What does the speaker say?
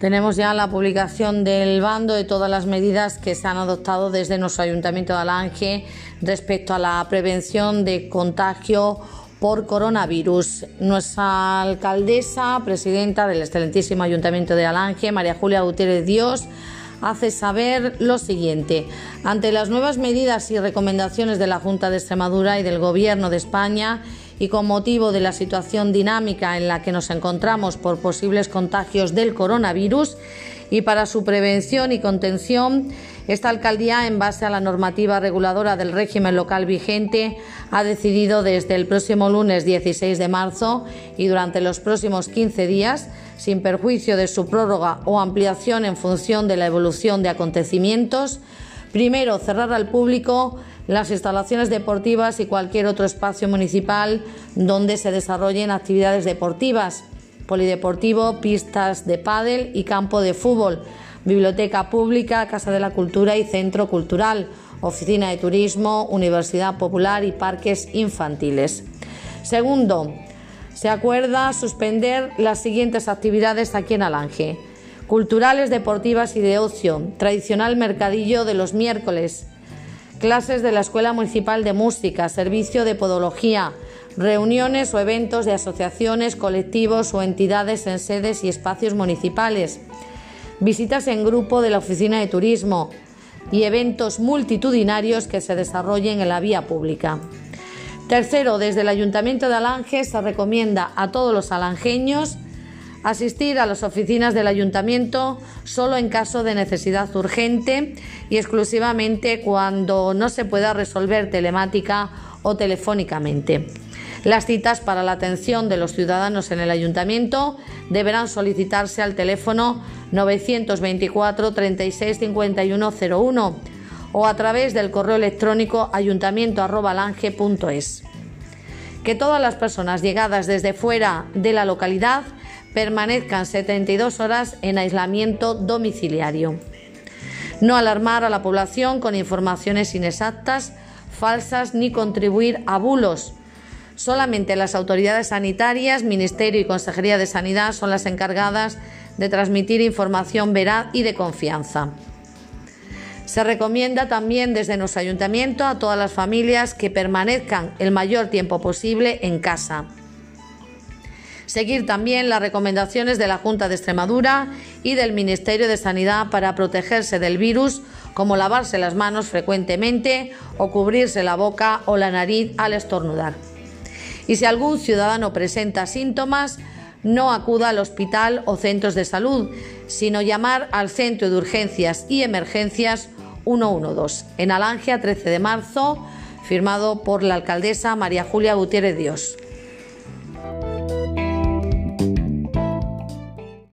Tenemos ya la publicación del bando de todas las medidas que se han adoptado desde nuestro Ayuntamiento de Alange respecto a la prevención de contagio por coronavirus. Nuestra alcaldesa, presidenta del excelentísimo Ayuntamiento de Alange, María Julia Gutiérrez Dios, hace saber lo siguiente. Ante las nuevas medidas y recomendaciones de la Junta de Extremadura y del Gobierno de España, y con motivo de la situación dinámica en la que nos encontramos por posibles contagios del coronavirus y para su prevención y contención, esta alcaldía, en base a la normativa reguladora del régimen local vigente, ha decidido desde el próximo lunes 16 de marzo y durante los próximos 15 días, sin perjuicio de su prórroga o ampliación en función de la evolución de acontecimientos, primero cerrar al público las instalaciones deportivas y cualquier otro espacio municipal donde se desarrollen actividades deportivas, polideportivo, pistas de pádel y campo de fútbol, biblioteca pública, casa de la cultura y centro cultural, oficina de turismo, universidad popular y parques infantiles. Segundo, se acuerda suspender las siguientes actividades aquí en Alange. Culturales, deportivas y de ocio, tradicional mercadillo de los miércoles, clases de la Escuela Municipal de Música, servicio de podología, reuniones o eventos de asociaciones, colectivos o entidades en sedes y espacios municipales, visitas en grupo de la Oficina de Turismo y eventos multitudinarios que se desarrollen en la vía pública. Tercero, desde el Ayuntamiento de Alange se recomienda a todos los alangeños asistir a las oficinas del ayuntamiento solo en caso de necesidad urgente y exclusivamente cuando no se pueda resolver telemática o telefónicamente. Las citas para la atención de los ciudadanos en el ayuntamiento deberán solicitarse al teléfono 924 36 5101 o a través del correo electrónico ayuntamiento@lange.es. Que todas las personas llegadas desde fuera de la localidad permanezcan 72 horas en aislamiento domiciliario. No alarmar a la población con informaciones inexactas, falsas ni contribuir a bulos. Solamente las autoridades sanitarias, Ministerio y Consejería de Sanidad son las encargadas de transmitir información veraz y de confianza. Se recomienda también desde nuestro ayuntamiento a todas las familias que permanezcan el mayor tiempo posible en casa Seguir también las recomendaciones de la Junta de Extremadura y del Ministerio de Sanidad para protegerse del virus, como lavarse las manos frecuentemente o cubrirse la boca o la nariz al estornudar. Y si algún ciudadano presenta síntomas, no acuda al hospital o centros de salud, sino llamar al Centro de Urgencias y Emergencias 112 en Alangia 13 de marzo, firmado por la alcaldesa María Julia Gutiérrez Dios.